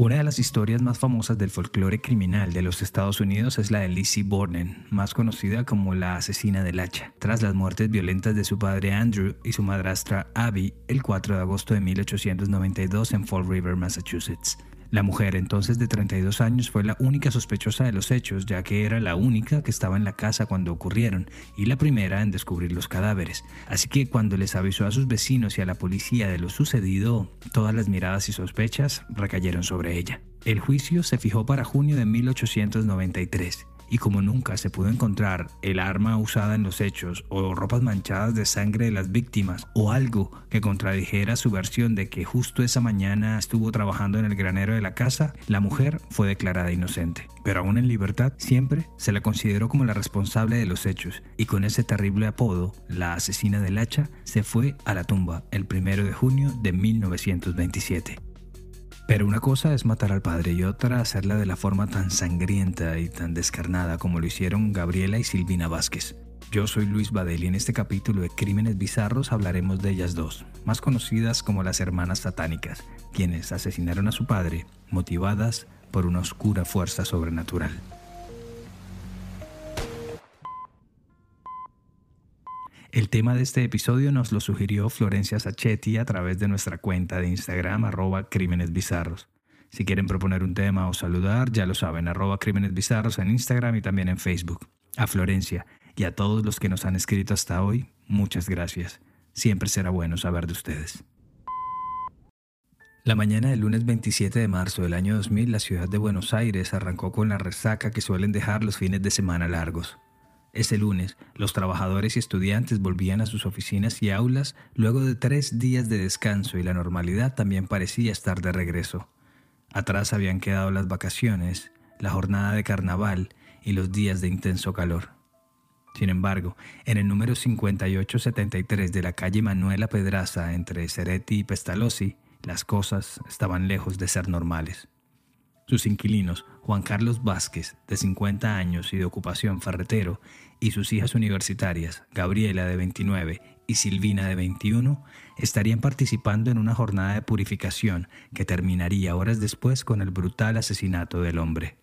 Una de las historias más famosas del folclore criminal de los Estados Unidos es la de Lizzie Borden, más conocida como la asesina del hacha, tras las muertes violentas de su padre Andrew y su madrastra Abby el 4 de agosto de 1892 en Fall River, Massachusetts. La mujer, entonces de 32 años, fue la única sospechosa de los hechos, ya que era la única que estaba en la casa cuando ocurrieron y la primera en descubrir los cadáveres. Así que cuando les avisó a sus vecinos y a la policía de lo sucedido, todas las miradas y sospechas recayeron sobre ella. El juicio se fijó para junio de 1893 y como nunca se pudo encontrar el arma usada en los hechos o ropas manchadas de sangre de las víctimas o algo que contradijera su versión de que justo esa mañana estuvo trabajando en el granero de la casa, la mujer fue declarada inocente. Pero aún en libertad, siempre se la consideró como la responsable de los hechos y con ese terrible apodo, la asesina del hacha, se fue a la tumba el primero de junio de 1927. Pero una cosa es matar al padre y otra hacerla de la forma tan sangrienta y tan descarnada como lo hicieron Gabriela y Silvina Vázquez. Yo soy Luis Badel y en este capítulo de Crímenes Bizarros hablaremos de ellas dos, más conocidas como las hermanas satánicas, quienes asesinaron a su padre, motivadas por una oscura fuerza sobrenatural. El tema de este episodio nos lo sugirió Florencia Sachetti a través de nuestra cuenta de Instagram arroba Crímenes Bizarros. Si quieren proponer un tema o saludar, ya lo saben, arroba Crímenes Bizarros en Instagram y también en Facebook. A Florencia y a todos los que nos han escrito hasta hoy, muchas gracias. Siempre será bueno saber de ustedes. La mañana del lunes 27 de marzo del año 2000, la ciudad de Buenos Aires arrancó con la resaca que suelen dejar los fines de semana largos. Ese lunes, los trabajadores y estudiantes volvían a sus oficinas y aulas luego de tres días de descanso y la normalidad también parecía estar de regreso. Atrás habían quedado las vacaciones, la jornada de carnaval y los días de intenso calor. Sin embargo, en el número 5873 de la calle Manuela Pedraza entre Ceretti y Pestalozzi, las cosas estaban lejos de ser normales. Sus inquilinos, Juan Carlos Vázquez, de 50 años y de ocupación ferretero, y sus hijas universitarias, Gabriela, de 29, y Silvina, de 21, estarían participando en una jornada de purificación que terminaría horas después con el brutal asesinato del hombre.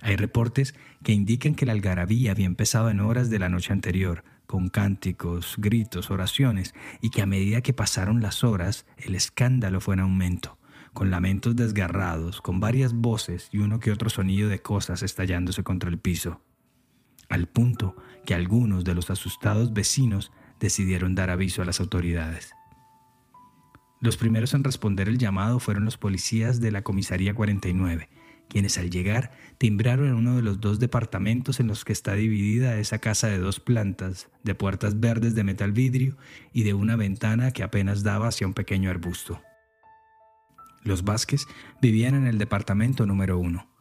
Hay reportes que indican que la algarabía había empezado en horas de la noche anterior, con cánticos, gritos, oraciones, y que a medida que pasaron las horas, el escándalo fue en aumento con lamentos desgarrados, con varias voces y uno que otro sonido de cosas estallándose contra el piso, al punto que algunos de los asustados vecinos decidieron dar aviso a las autoridades. Los primeros en responder el llamado fueron los policías de la Comisaría 49, quienes al llegar timbraron en uno de los dos departamentos en los que está dividida esa casa de dos plantas, de puertas verdes de metal vidrio y de una ventana que apenas daba hacia un pequeño arbusto. Los Vázquez vivían en el departamento número uno.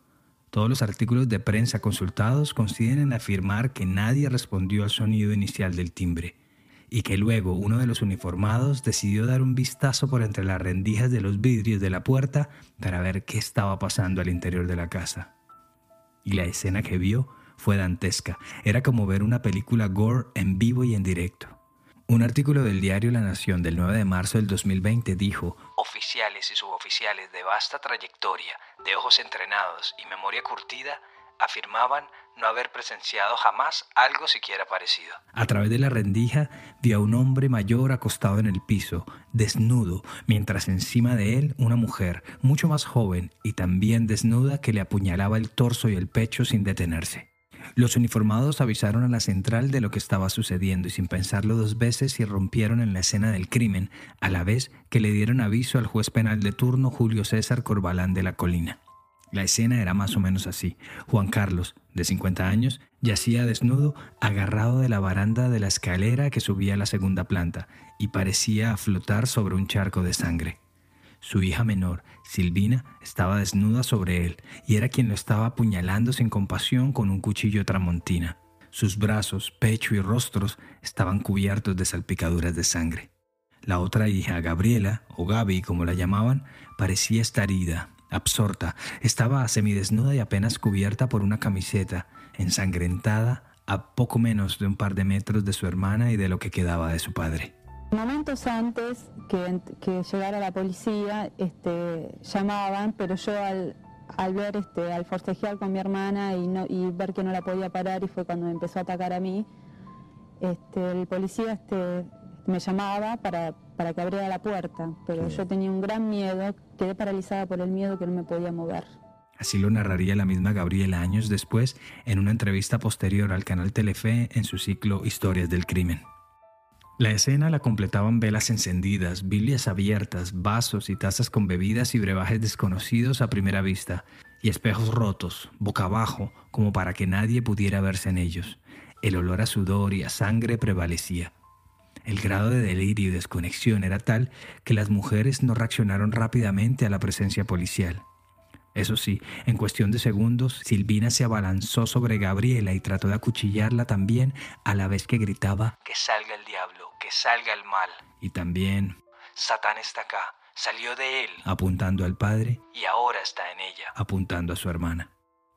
Todos los artículos de prensa consultados coinciden en afirmar que nadie respondió al sonido inicial del timbre y que luego uno de los uniformados decidió dar un vistazo por entre las rendijas de los vidrios de la puerta para ver qué estaba pasando al interior de la casa. Y la escena que vio fue dantesca. Era como ver una película gore en vivo y en directo. Un artículo del diario La Nación del 9 de marzo del 2020 dijo, Oficiales y suboficiales de vasta trayectoria, de ojos entrenados y memoria curtida, afirmaban no haber presenciado jamás algo siquiera parecido. A través de la rendija vio a un hombre mayor acostado en el piso, desnudo, mientras encima de él una mujer, mucho más joven y también desnuda, que le apuñalaba el torso y el pecho sin detenerse. Los uniformados avisaron a la central de lo que estaba sucediendo y sin pensarlo dos veces irrumpieron en la escena del crimen, a la vez que le dieron aviso al juez penal de turno Julio César Corbalán de la Colina. La escena era más o menos así. Juan Carlos, de 50 años, yacía desnudo, agarrado de la baranda de la escalera que subía a la segunda planta, y parecía flotar sobre un charco de sangre. Su hija menor, Silvina, estaba desnuda sobre él y era quien lo estaba apuñalando sin compasión con un cuchillo tramontina. Sus brazos, pecho y rostros estaban cubiertos de salpicaduras de sangre. La otra hija, Gabriela, o Gaby como la llamaban, parecía estar herida, absorta. Estaba semidesnuda y apenas cubierta por una camiseta, ensangrentada a poco menos de un par de metros de su hermana y de lo que quedaba de su padre. Momentos antes que, llegara la policía, este, llamaban, pero yo al, ver, este, al forcejear con mi hermana y, no, y ver que no la podía parar y fue cuando me empezó a atacar a mí, este, el policía este, me llamaba para, para que abriera la puerta, pero yo tenía un gran miedo, quedé paralizada por el miedo que no me podía mover. Así lo narraría la misma Gabriela años después en una entrevista posterior al canal Telefe en su ciclo Historias del Crimen. La escena la completaban velas encendidas, biblias abiertas, vasos y tazas con bebidas y brebajes desconocidos a primera vista, y espejos rotos, boca abajo, como para que nadie pudiera verse en ellos. El olor a sudor y a sangre prevalecía. El grado de delirio y desconexión era tal que las mujeres no reaccionaron rápidamente a la presencia policial. Eso sí, en cuestión de segundos, Silvina se abalanzó sobre Gabriela y trató de acuchillarla también a la vez que gritaba Que salga el diablo, que salga el mal. Y también Satán está acá, salió de él, apuntando al padre, y ahora está en ella, apuntando a su hermana.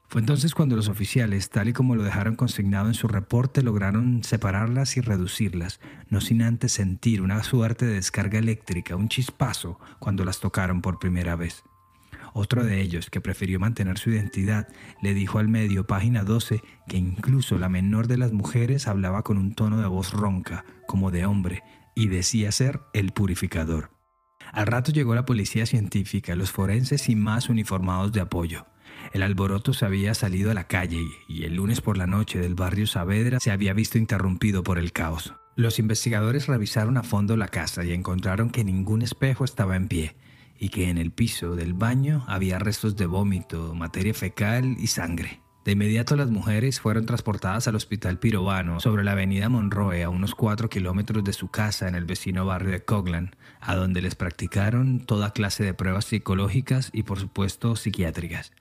Fue entonces cuando los oficiales, tal y como lo dejaron consignado en su reporte, lograron separarlas y reducirlas, no sin antes sentir una suerte de descarga eléctrica, un chispazo, cuando las tocaron por primera vez. Otro de ellos, que prefirió mantener su identidad, le dijo al medio, página 12, que incluso la menor de las mujeres hablaba con un tono de voz ronca, como de hombre, y decía ser el purificador. Al rato llegó la policía científica, los forenses y más uniformados de apoyo. El alboroto se había salido a la calle y el lunes por la noche del barrio Saavedra se había visto interrumpido por el caos. Los investigadores revisaron a fondo la casa y encontraron que ningún espejo estaba en pie, y que en el piso del baño había restos de vómito, materia fecal y sangre. De inmediato las mujeres fueron transportadas al hospital pirobano sobre la avenida Monroe a unos 4 kilómetros de su casa en el vecino barrio de Coglan, a donde les practicaron toda clase de pruebas psicológicas y por supuesto psiquiátricas.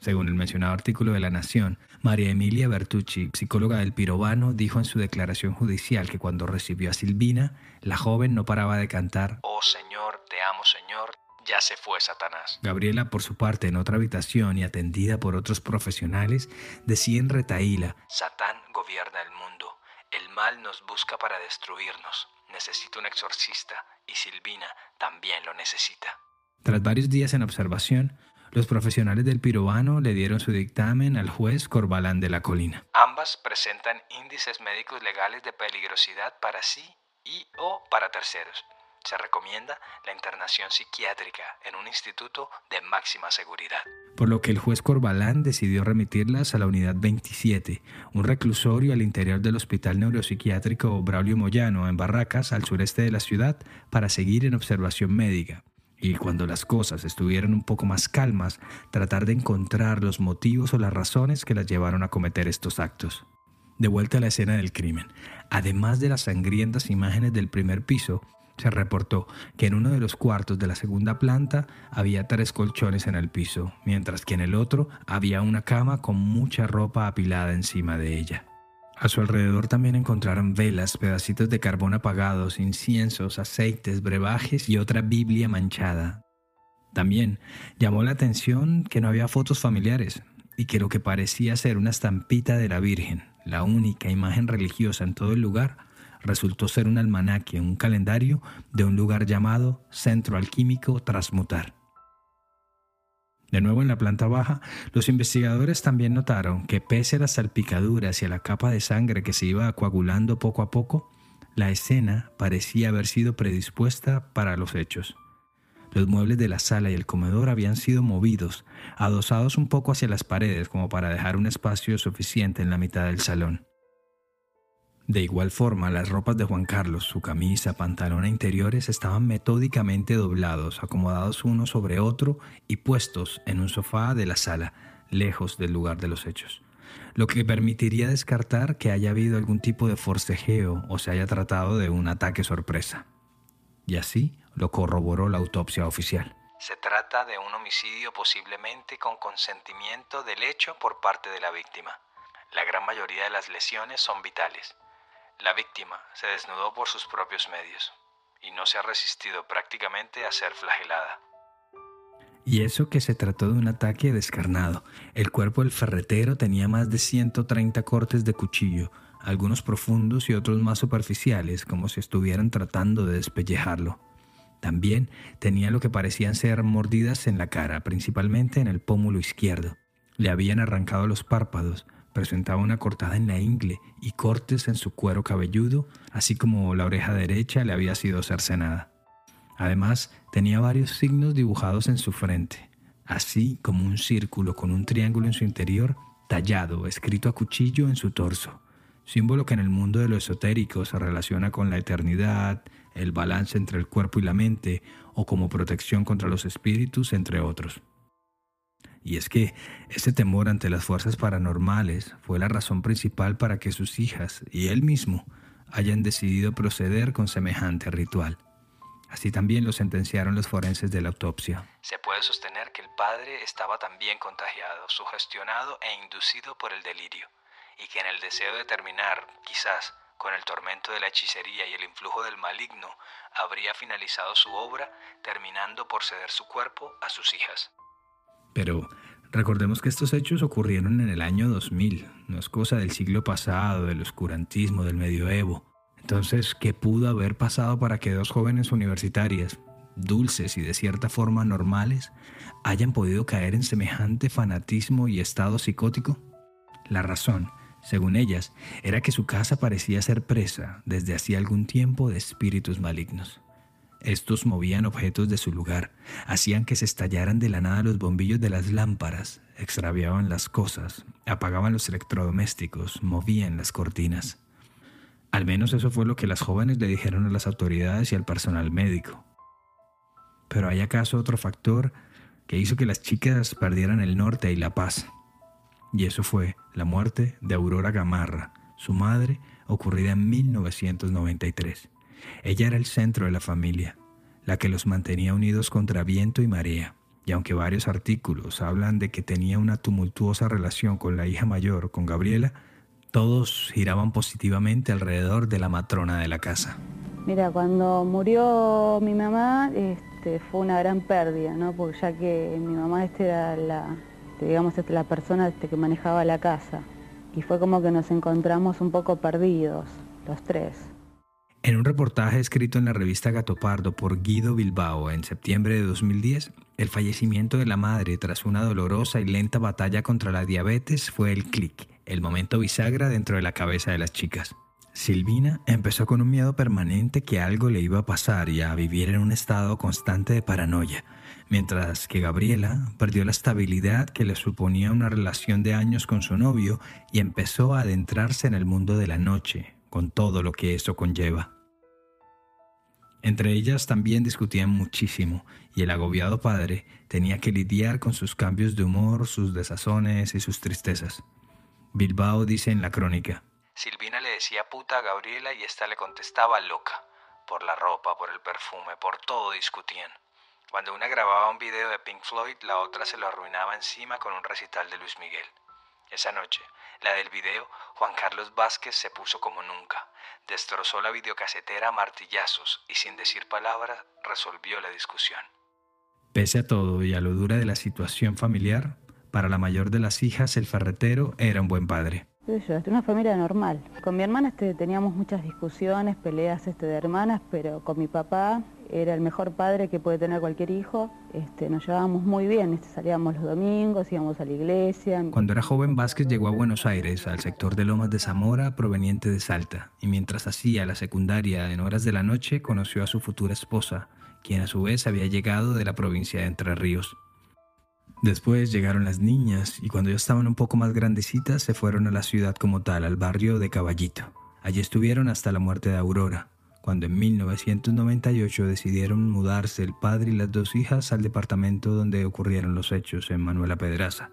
Según el mencionado artículo de La Nación, María Emilia Bertucci, psicóloga del Pirobano, dijo en su declaración judicial que cuando recibió a Silvina, la joven no paraba de cantar Oh Señor, te amo Señor, ya se fue Satanás. Gabriela, por su parte, en otra habitación y atendida por otros profesionales, decía en retaíla Satán gobierna el mundo, el mal nos busca para destruirnos, necesito un exorcista y Silvina también lo necesita. Tras varios días en observación, los profesionales del pirobano le dieron su dictamen al juez Corbalán de la Colina. Ambas presentan índices médicos legales de peligrosidad para sí y o para terceros. Se recomienda la internación psiquiátrica en un instituto de máxima seguridad. Por lo que el juez Corbalán decidió remitirlas a la unidad 27, un reclusorio al interior del Hospital Neuropsiquiátrico Braulio Moyano en Barracas, al sureste de la ciudad, para seguir en observación médica y cuando las cosas estuvieran un poco más calmas, tratar de encontrar los motivos o las razones que las llevaron a cometer estos actos. De vuelta a la escena del crimen, además de las sangrientas imágenes del primer piso, se reportó que en uno de los cuartos de la segunda planta había tres colchones en el piso, mientras que en el otro había una cama con mucha ropa apilada encima de ella. A su alrededor también encontraron velas, pedacitos de carbón apagados, inciensos, aceites, brebajes y otra Biblia manchada. También llamó la atención que no había fotos familiares y que lo que parecía ser una estampita de la Virgen, la única imagen religiosa en todo el lugar, resultó ser un almanaque, un calendario de un lugar llamado Centro Alquímico Transmutar. De nuevo en la planta baja, los investigadores también notaron que pese a las salpicaduras y a la capa de sangre que se iba coagulando poco a poco, la escena parecía haber sido predispuesta para los hechos. Los muebles de la sala y el comedor habían sido movidos, adosados un poco hacia las paredes como para dejar un espacio suficiente en la mitad del salón. De igual forma, las ropas de Juan Carlos, su camisa, pantalón e interiores estaban metódicamente doblados, acomodados uno sobre otro y puestos en un sofá de la sala, lejos del lugar de los hechos, lo que permitiría descartar que haya habido algún tipo de forcejeo o se haya tratado de un ataque sorpresa. Y así lo corroboró la autopsia oficial. Se trata de un homicidio posiblemente con consentimiento del hecho por parte de la víctima. La gran mayoría de las lesiones son vitales la víctima se desnudó por sus propios medios y no se ha resistido prácticamente a ser flagelada. Y eso que se trató de un ataque descarnado. El cuerpo del ferretero tenía más de 130 cortes de cuchillo, algunos profundos y otros más superficiales, como si estuvieran tratando de despellejarlo. También tenía lo que parecían ser mordidas en la cara, principalmente en el pómulo izquierdo. Le habían arrancado los párpados, presentaba una cortada en la ingle y cortes en su cuero cabelludo, así como la oreja derecha le había sido cercenada. Además, tenía varios signos dibujados en su frente, así como un círculo con un triángulo en su interior, tallado, escrito a cuchillo en su torso, símbolo que en el mundo de lo esotérico se relaciona con la eternidad, el balance entre el cuerpo y la mente, o como protección contra los espíritus, entre otros. Y es que ese temor ante las fuerzas paranormales fue la razón principal para que sus hijas y él mismo hayan decidido proceder con semejante ritual. Así también lo sentenciaron los forenses de la autopsia. Se puede sostener que el padre estaba también contagiado, sugestionado e inducido por el delirio, y que en el deseo de terminar, quizás, con el tormento de la hechicería y el influjo del maligno, habría finalizado su obra, terminando por ceder su cuerpo a sus hijas. Pero recordemos que estos hechos ocurrieron en el año 2000, no es cosa del siglo pasado, del oscurantismo, del medioevo. Entonces, ¿qué pudo haber pasado para que dos jóvenes universitarias, dulces y de cierta forma normales, hayan podido caer en semejante fanatismo y estado psicótico? La razón, según ellas, era que su casa parecía ser presa desde hacía algún tiempo de espíritus malignos. Estos movían objetos de su lugar, hacían que se estallaran de la nada los bombillos de las lámparas, extraviaban las cosas, apagaban los electrodomésticos, movían las cortinas. Al menos eso fue lo que las jóvenes le dijeron a las autoridades y al personal médico. Pero hay acaso otro factor que hizo que las chicas perdieran el norte y la paz. Y eso fue la muerte de Aurora Gamarra, su madre, ocurrida en 1993. Ella era el centro de la familia, la que los mantenía unidos contra viento y marea. Y aunque varios artículos hablan de que tenía una tumultuosa relación con la hija mayor, con Gabriela, todos giraban positivamente alrededor de la matrona de la casa. Mira, cuando murió mi mamá este, fue una gran pérdida, ¿no? porque ya que mi mamá este era la, digamos, este, la persona este, que manejaba la casa. Y fue como que nos encontramos un poco perdidos, los tres. En un reportaje escrito en la revista Gato Pardo por Guido Bilbao en septiembre de 2010, el fallecimiento de la madre tras una dolorosa y lenta batalla contra la diabetes fue el clic, el momento bisagra dentro de la cabeza de las chicas. Silvina empezó con un miedo permanente que algo le iba a pasar y a vivir en un estado constante de paranoia, mientras que Gabriela perdió la estabilidad que le suponía una relación de años con su novio y empezó a adentrarse en el mundo de la noche, con todo lo que eso conlleva. Entre ellas también discutían muchísimo y el agobiado padre tenía que lidiar con sus cambios de humor, sus desazones y sus tristezas. Bilbao dice en la crónica. Silvina le decía puta a Gabriela y ésta le contestaba loca. Por la ropa, por el perfume, por todo discutían. Cuando una grababa un video de Pink Floyd, la otra se lo arruinaba encima con un recital de Luis Miguel. Esa noche, la del video, Juan Carlos Vázquez se puso como nunca. Destrozó la videocasetera a martillazos y sin decir palabra resolvió la discusión. Pese a todo y a lo dura de la situación familiar, para la mayor de las hijas el ferretero era un buen padre. Yo, una familia normal. Con mi hermana este, teníamos muchas discusiones, peleas este, de hermanas, pero con mi papá era el mejor padre que puede tener cualquier hijo. Este, nos llevábamos muy bien, este, salíamos los domingos, íbamos a la iglesia. Cuando era joven, Vázquez llegó a Buenos Aires, al sector de Lomas de Zamora, proveniente de Salta, y mientras hacía la secundaria en horas de la noche, conoció a su futura esposa, quien a su vez había llegado de la provincia de Entre Ríos. Después llegaron las niñas y cuando ya estaban un poco más grandecitas se fueron a la ciudad como tal, al barrio de Caballito. Allí estuvieron hasta la muerte de Aurora cuando en 1998 decidieron mudarse el padre y las dos hijas al departamento donde ocurrieron los hechos en Manuela Pedraza.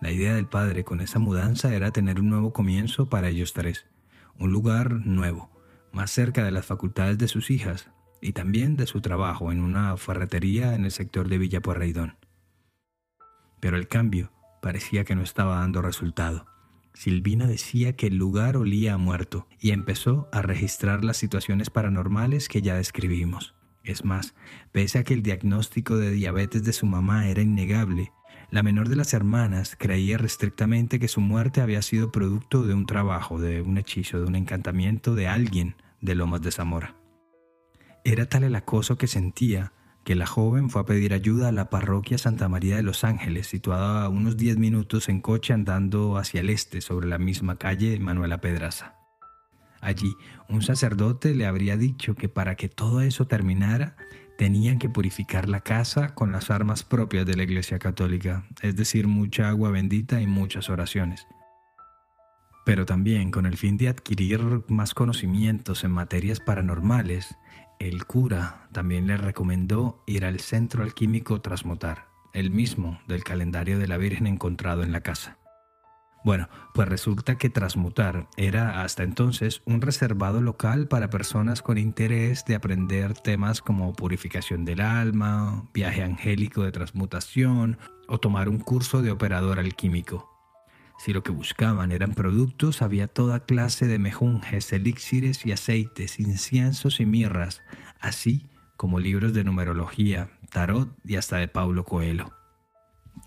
La idea del padre con esa mudanza era tener un nuevo comienzo para ellos tres, un lugar nuevo, más cerca de las facultades de sus hijas y también de su trabajo en una ferretería en el sector de Villa. Pero el cambio parecía que no estaba dando resultado. Silvina decía que el lugar olía a muerto y empezó a registrar las situaciones paranormales que ya describimos. Es más, pese a que el diagnóstico de diabetes de su mamá era innegable, la menor de las hermanas creía restrictamente que su muerte había sido producto de un trabajo, de un hechizo, de un encantamiento de alguien de Lomas de Zamora. Era tal el acoso que sentía que la joven fue a pedir ayuda a la parroquia Santa María de los Ángeles, situada a unos 10 minutos en coche andando hacia el este sobre la misma calle Manuela Pedraza. Allí, un sacerdote le habría dicho que para que todo eso terminara, tenían que purificar la casa con las armas propias de la Iglesia Católica, es decir, mucha agua bendita y muchas oraciones. Pero también con el fin de adquirir más conocimientos en materias paranormales, el cura también le recomendó ir al centro alquímico Transmutar, el mismo del calendario de la Virgen encontrado en la casa. Bueno, pues resulta que Transmutar era hasta entonces un reservado local para personas con interés de aprender temas como purificación del alma, viaje angélico de transmutación o tomar un curso de operador alquímico. Si lo que buscaban eran productos, había toda clase de mejunjes, elixires y aceites, inciensos y mirras, así como libros de numerología, tarot y hasta de Paulo Coelho.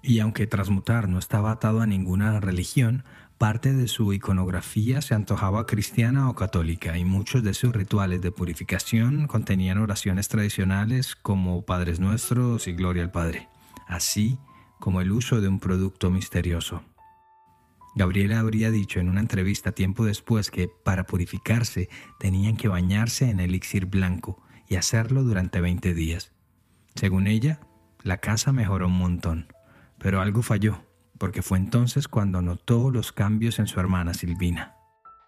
Y aunque transmutar no estaba atado a ninguna religión, parte de su iconografía se antojaba cristiana o católica y muchos de sus rituales de purificación contenían oraciones tradicionales como Padres Nuestros y Gloria al Padre, así como el uso de un producto misterioso. Gabriela habría dicho en una entrevista tiempo después que para purificarse tenían que bañarse en elixir blanco y hacerlo durante 20 días. Según ella, la casa mejoró un montón. Pero algo falló, porque fue entonces cuando notó los cambios en su hermana Silvina.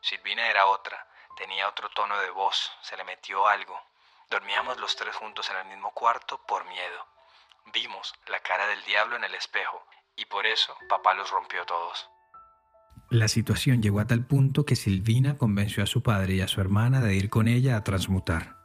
Silvina era otra, tenía otro tono de voz, se le metió algo. Dormíamos los tres juntos en el mismo cuarto por miedo. Vimos la cara del diablo en el espejo y por eso papá los rompió todos. La situación llegó a tal punto que Silvina convenció a su padre y a su hermana de ir con ella a transmutar.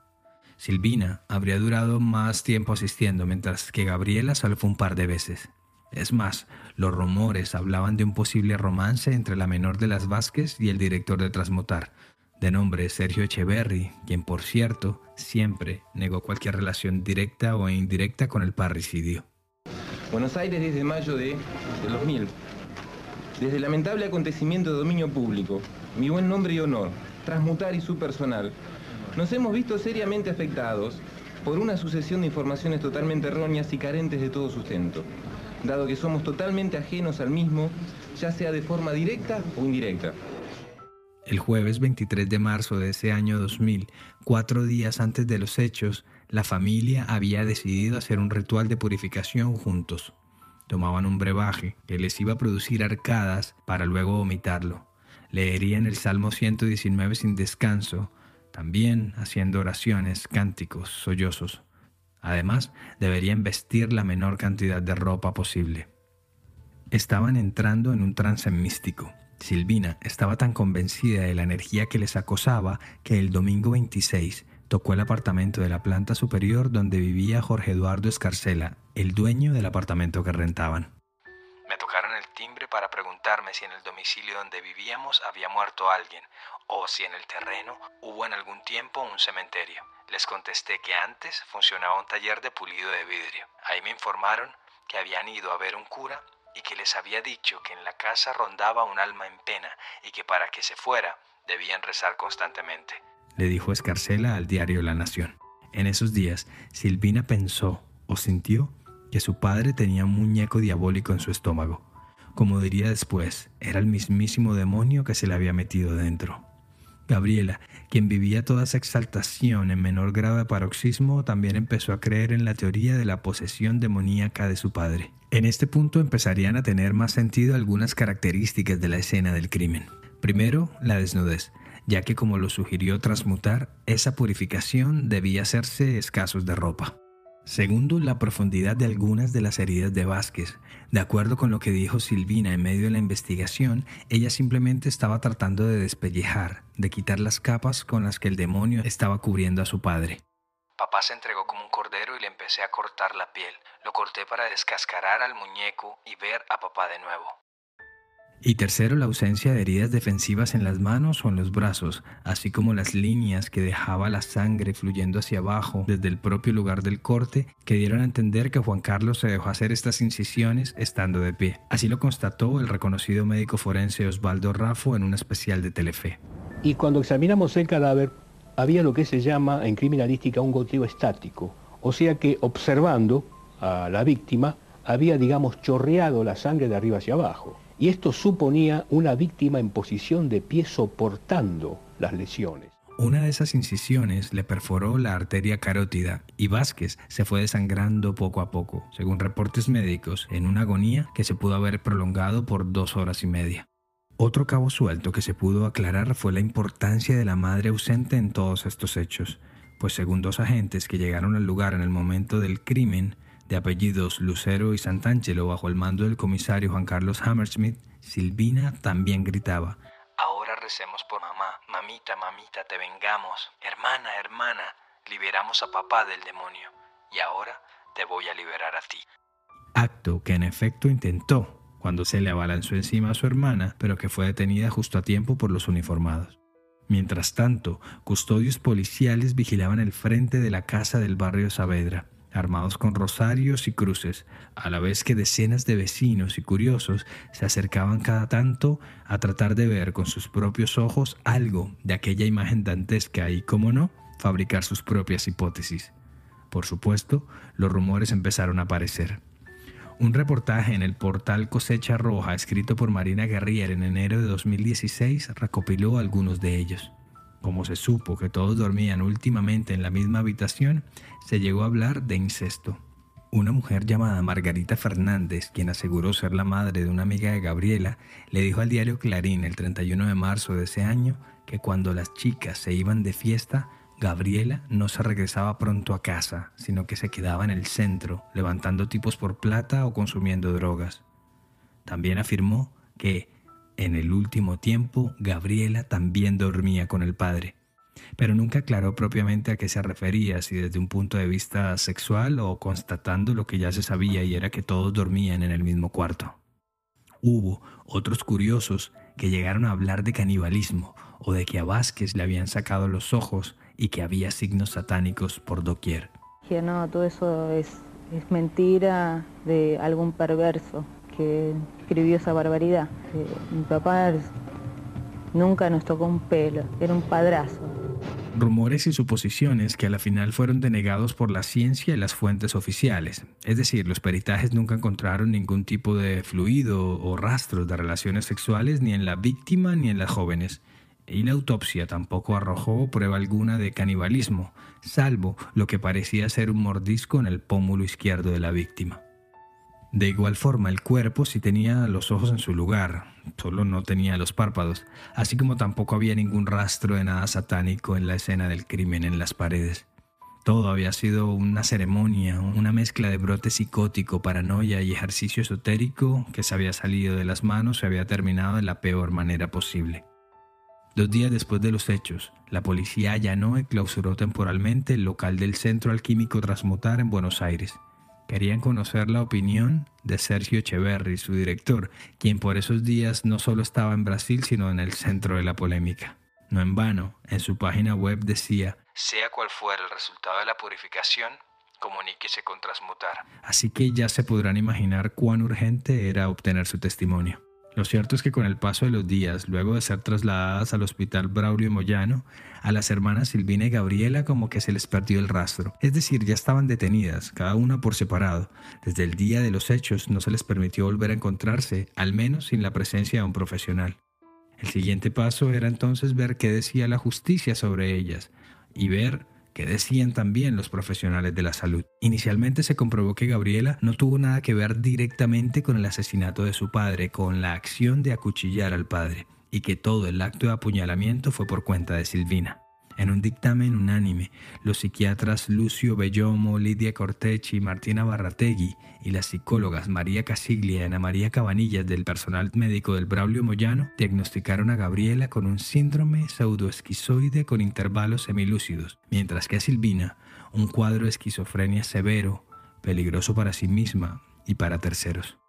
Silvina habría durado más tiempo asistiendo, mientras que Gabriela solo fue un par de veces. Es más, los rumores hablaban de un posible romance entre la menor de las Vázquez y el director de Transmutar, de nombre Sergio Echeverry, quien por cierto siempre negó cualquier relación directa o indirecta con el parricidio. Buenos Aires desde mayo de, de 2000. Desde el lamentable acontecimiento de dominio público, mi buen nombre y honor, Transmutar y su personal, nos hemos visto seriamente afectados por una sucesión de informaciones totalmente erróneas y carentes de todo sustento dado que somos totalmente ajenos al mismo, ya sea de forma directa o indirecta. El jueves 23 de marzo de ese año 2000, cuatro días antes de los hechos, la familia había decidido hacer un ritual de purificación juntos. Tomaban un brebaje que les iba a producir arcadas para luego vomitarlo. Leerían el Salmo 119 sin descanso, también haciendo oraciones, cánticos, sollozos. Además, deberían vestir la menor cantidad de ropa posible. Estaban entrando en un trance místico. Silvina estaba tan convencida de la energía que les acosaba que el domingo 26 tocó el apartamento de la planta superior donde vivía Jorge Eduardo Escarcela, el dueño del apartamento que rentaban. Me tocaron el timbre para preguntarme si en el domicilio donde vivíamos había muerto alguien o si en el terreno hubo en algún tiempo un cementerio. Les contesté que antes funcionaba un taller de pulido de vidrio. Ahí me informaron que habían ido a ver un cura y que les había dicho que en la casa rondaba un alma en pena y que para que se fuera debían rezar constantemente. Le dijo Escarcela al diario La Nación. En esos días, Silvina pensó o sintió que su padre tenía un muñeco diabólico en su estómago. Como diría después, era el mismísimo demonio que se le había metido dentro. Gabriela, quien vivía toda esa exaltación en menor grado de paroxismo, también empezó a creer en la teoría de la posesión demoníaca de su padre. En este punto empezarían a tener más sentido algunas características de la escena del crimen. Primero, la desnudez, ya que como lo sugirió transmutar, esa purificación debía hacerse escasos de ropa. Segundo, la profundidad de algunas de las heridas de Vázquez. De acuerdo con lo que dijo Silvina en medio de la investigación, ella simplemente estaba tratando de despellejar, de quitar las capas con las que el demonio estaba cubriendo a su padre. Papá se entregó como un cordero y le empecé a cortar la piel. Lo corté para descascarar al muñeco y ver a papá de nuevo. Y tercero, la ausencia de heridas defensivas en las manos o en los brazos, así como las líneas que dejaba la sangre fluyendo hacia abajo desde el propio lugar del corte, que dieron a entender que Juan Carlos se dejó hacer estas incisiones estando de pie. Así lo constató el reconocido médico forense Osvaldo Raffo en un especial de Telefe. Y cuando examinamos el cadáver, había lo que se llama en criminalística un goteo estático, o sea que observando a la víctima había, digamos, chorreado la sangre de arriba hacia abajo y esto suponía una víctima en posición de pie soportando las lesiones. Una de esas incisiones le perforó la arteria carótida y Vázquez se fue desangrando poco a poco, según reportes médicos, en una agonía que se pudo haber prolongado por dos horas y media. Otro cabo suelto que se pudo aclarar fue la importancia de la madre ausente en todos estos hechos, pues según dos agentes que llegaron al lugar en el momento del crimen, de apellidos Lucero y Santangelo bajo el mando del comisario Juan Carlos Hammersmith, Silvina también gritaba, Ahora recemos por mamá, mamita, mamita, te vengamos, hermana, hermana, liberamos a papá del demonio, y ahora te voy a liberar a ti. Acto que en efecto intentó cuando se le abalanzó encima a su hermana, pero que fue detenida justo a tiempo por los uniformados. Mientras tanto, custodios policiales vigilaban el frente de la casa del barrio Saavedra armados con rosarios y cruces, a la vez que decenas de vecinos y curiosos se acercaban cada tanto a tratar de ver con sus propios ojos algo de aquella imagen dantesca y, como no, fabricar sus propias hipótesis. Por supuesto, los rumores empezaron a aparecer. Un reportaje en el portal Cosecha Roja, escrito por Marina Guerrier en enero de 2016, recopiló algunos de ellos. Como se supo que todos dormían últimamente en la misma habitación, se llegó a hablar de incesto. Una mujer llamada Margarita Fernández, quien aseguró ser la madre de una amiga de Gabriela, le dijo al diario Clarín el 31 de marzo de ese año que cuando las chicas se iban de fiesta, Gabriela no se regresaba pronto a casa, sino que se quedaba en el centro, levantando tipos por plata o consumiendo drogas. También afirmó que en el último tiempo, Gabriela también dormía con el padre, pero nunca aclaró propiamente a qué se refería, si desde un punto de vista sexual o constatando lo que ya se sabía y era que todos dormían en el mismo cuarto. Hubo otros curiosos que llegaron a hablar de canibalismo o de que a Vázquez le habían sacado los ojos y que había signos satánicos por doquier. No, todo eso es, es mentira de algún perverso que escribió esa barbaridad. mi papá nunca nos tocó un pelo, era un padrazo. Rumores y suposiciones que a la final fueron denegados por la ciencia y las fuentes oficiales. Es decir, los peritajes nunca encontraron ningún tipo de fluido o rastros de relaciones sexuales ni en la víctima ni en las jóvenes. Y la autopsia tampoco arrojó prueba alguna de canibalismo, salvo lo que parecía ser un mordisco en el pómulo izquierdo de la víctima. De igual forma, el cuerpo sí tenía los ojos en su lugar, solo no tenía los párpados, así como tampoco había ningún rastro de nada satánico en la escena del crimen en las paredes. Todo había sido una ceremonia, una mezcla de brote psicótico, paranoia y ejercicio esotérico que se había salido de las manos y había terminado de la peor manera posible. Dos días después de los hechos, la policía allanó y clausuró temporalmente el local del Centro Alquímico Transmutar en Buenos Aires Querían conocer la opinión de Sergio Echeverri, su director, quien por esos días no solo estaba en Brasil, sino en el centro de la polémica. No en vano, en su página web decía, sea cual fuera el resultado de la purificación, comuníquese con Transmutar. Así que ya se podrán imaginar cuán urgente era obtener su testimonio. Lo cierto es que con el paso de los días, luego de ser trasladadas al hospital Braulio Moyano, a las hermanas Silvina y Gabriela como que se les perdió el rastro. Es decir, ya estaban detenidas, cada una por separado. Desde el día de los hechos no se les permitió volver a encontrarse, al menos sin la presencia de un profesional. El siguiente paso era entonces ver qué decía la justicia sobre ellas y ver que decían también los profesionales de la salud. Inicialmente se comprobó que Gabriela no tuvo nada que ver directamente con el asesinato de su padre, con la acción de acuchillar al padre, y que todo el acto de apuñalamiento fue por cuenta de Silvina. En un dictamen unánime, los psiquiatras Lucio Bellomo, Lidia Cortechi, Martina Barrategui y las psicólogas María Casiglia y Ana María Cabanillas del personal médico del Braulio Moyano diagnosticaron a Gabriela con un síndrome pseudoesquizoide con intervalos semilúcidos, mientras que a Silvina un cuadro de esquizofrenia severo, peligroso para sí misma y para terceros.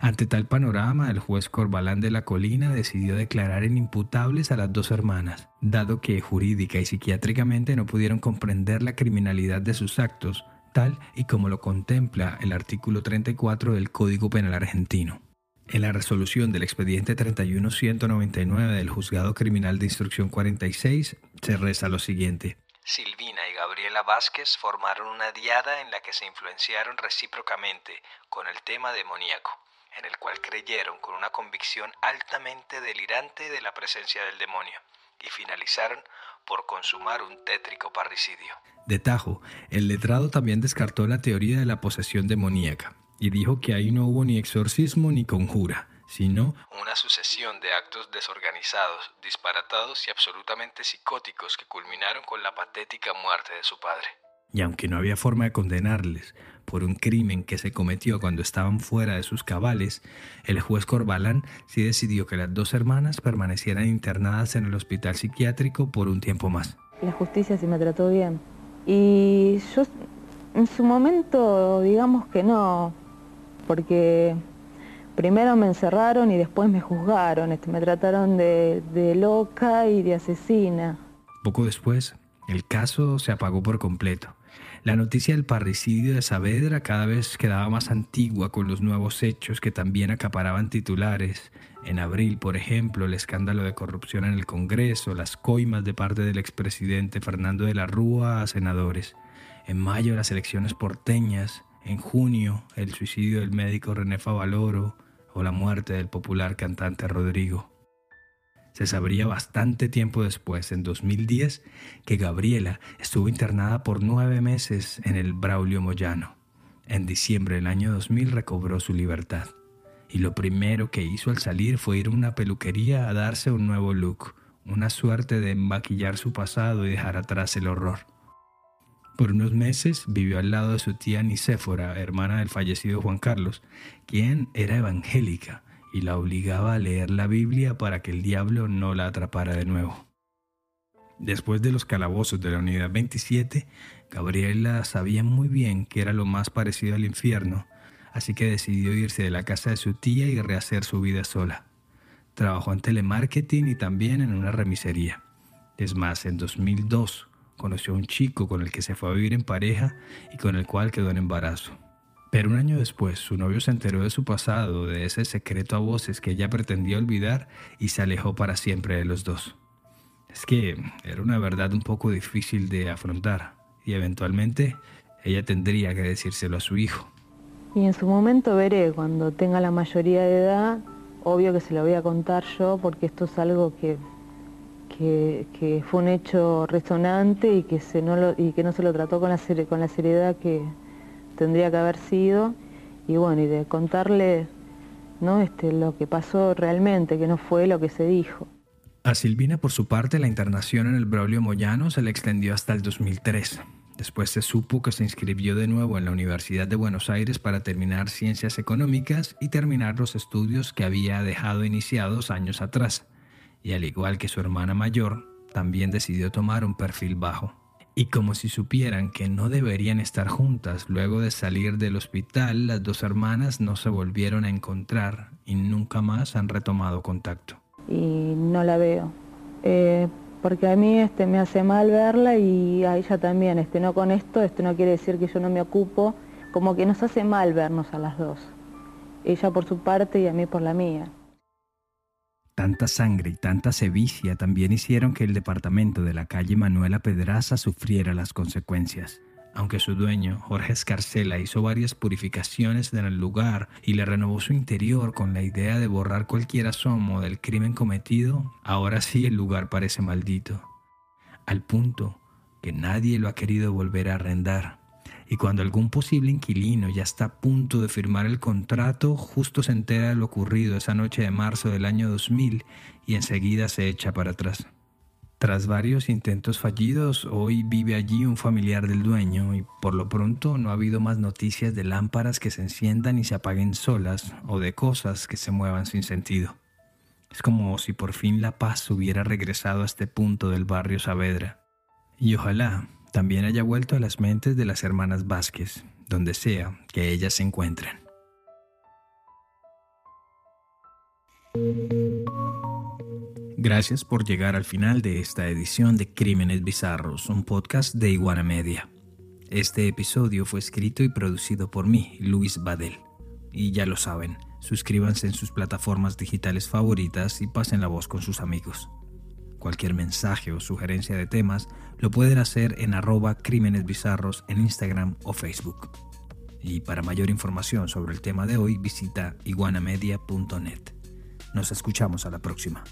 Ante tal panorama, el juez Corbalán de la Colina decidió declarar inimputables a las dos hermanas, dado que jurídica y psiquiátricamente no pudieron comprender la criminalidad de sus actos, tal y como lo contempla el artículo 34 del Código Penal argentino. En la resolución del expediente 31199 del Juzgado Criminal de Instrucción 46 se reza lo siguiente. Silvina y Gabriela Vázquez formaron una diada en la que se influenciaron recíprocamente con el tema demoníaco en el cual creyeron con una convicción altamente delirante de la presencia del demonio y finalizaron por consumar un tétrico parricidio. De tajo, el letrado también descartó la teoría de la posesión demoníaca y dijo que ahí no hubo ni exorcismo ni conjura, sino una sucesión de actos desorganizados, disparatados y absolutamente psicóticos que culminaron con la patética muerte de su padre. Y aunque no había forma de condenarles, por un crimen que se cometió cuando estaban fuera de sus cabales, el juez Corbalán sí decidió que las dos hermanas permanecieran internadas en el hospital psiquiátrico por un tiempo más. La justicia sí me trató bien. Y yo en su momento digamos que no, porque primero me encerraron y después me juzgaron, este, me trataron de, de loca y de asesina. Poco después, el caso se apagó por completo la noticia del parricidio de Saavedra cada vez quedaba más antigua con los nuevos hechos que también acaparaban titulares. En abril, por ejemplo, el escándalo de corrupción en el Congreso, las coimas de parte del expresidente Fernando de la Rúa a senadores. En mayo, las elecciones porteñas. En junio, el suicidio del médico René Favaloro o la muerte del popular cantante Rodrigo. Se sabría bastante tiempo después, en 2010, que Gabriela estuvo internada por nueve meses en el Braulio Moyano. En diciembre del año 2000 recobró su libertad. Y lo primero que hizo al salir fue ir a una peluquería a darse un nuevo look, una suerte de maquillar su pasado y dejar atrás el horror. Por unos meses vivió al lado de su tía Nicéfora, hermana del fallecido Juan Carlos, quien era evangélica y la obligaba a leer la Biblia para que el diablo no la atrapara de nuevo. Después de los calabozos de la unidad 27, Gabriela sabía muy bien que era lo más parecido al infierno, así que decidió irse de la casa de su tía y rehacer su vida sola. Trabajó en telemarketing y también en una remisería. Es más, en 2002 conoció a un chico con el que se fue a vivir en pareja y con el cual quedó en embarazo. Pero un año después, su novio se enteró de su pasado, de ese secreto a voces que ella pretendía olvidar y se alejó para siempre de los dos. Es que era una verdad un poco difícil de afrontar y eventualmente ella tendría que decírselo a su hijo. Y en su momento veré, cuando tenga la mayoría de edad, obvio que se lo voy a contar yo porque esto es algo que, que, fue un hecho resonante y que, se no, y que no se lo trató con la, con la seriedad que, tendría que haber sido y bueno, y de contarle ¿no? este, lo que pasó realmente, que no fue lo que se dijo. A Silvina, por su parte, la internación en el Braulio Moyano se le extendió hasta el 2003. Después se supo que se inscribió de nuevo en la Universidad de Buenos Aires para terminar ciencias económicas y terminar los estudios que había dejado iniciados años atrás. Y al igual que su hermana mayor, también decidió tomar un perfil bajo. Y como si supieran que no deberían estar juntas, luego de salir del hospital, las dos hermanas no se volvieron a encontrar y nunca más han retomado contacto. Y no la veo, eh, porque a mí este, me hace mal verla y a ella también. Este, no con esto, esto no quiere decir que yo no me ocupo, como que nos hace mal vernos a las dos. Ella por su parte y a mí por la mía. Tanta sangre y tanta sevicia también hicieron que el departamento de la calle Manuela Pedraza sufriera las consecuencias. Aunque su dueño, Jorge Escarcela, hizo varias purificaciones en el lugar y le renovó su interior con la idea de borrar cualquier asomo del crimen cometido, ahora sí el lugar parece maldito. Al punto que nadie lo ha querido volver a arrendar y cuando algún posible inquilino ya está a punto de firmar el contrato, justo se entera de lo ocurrido esa noche de marzo del año 2000 y enseguida se echa para atrás. Tras varios intentos fallidos, hoy vive allí un familiar del dueño y por lo pronto no ha habido más noticias de lámparas que se enciendan y se apaguen solas o de cosas que se muevan sin sentido. Es como si por fin la paz hubiera regresado a este punto del barrio Saavedra. Y ojalá también haya vuelto a las mentes de las hermanas Vázquez, donde sea que ellas se encuentren. Gracias por llegar al final de esta edición de Crímenes Bizarros, un podcast de Iguana Media. Este episodio fue escrito y producido por mí, Luis Badel. Y ya lo saben, suscríbanse en sus plataformas digitales favoritas y pasen la voz con sus amigos. Cualquier mensaje o sugerencia de temas lo pueden hacer en arroba crímenes en Instagram o Facebook. Y para mayor información sobre el tema de hoy visita iguanamedia.net. Nos escuchamos a la próxima.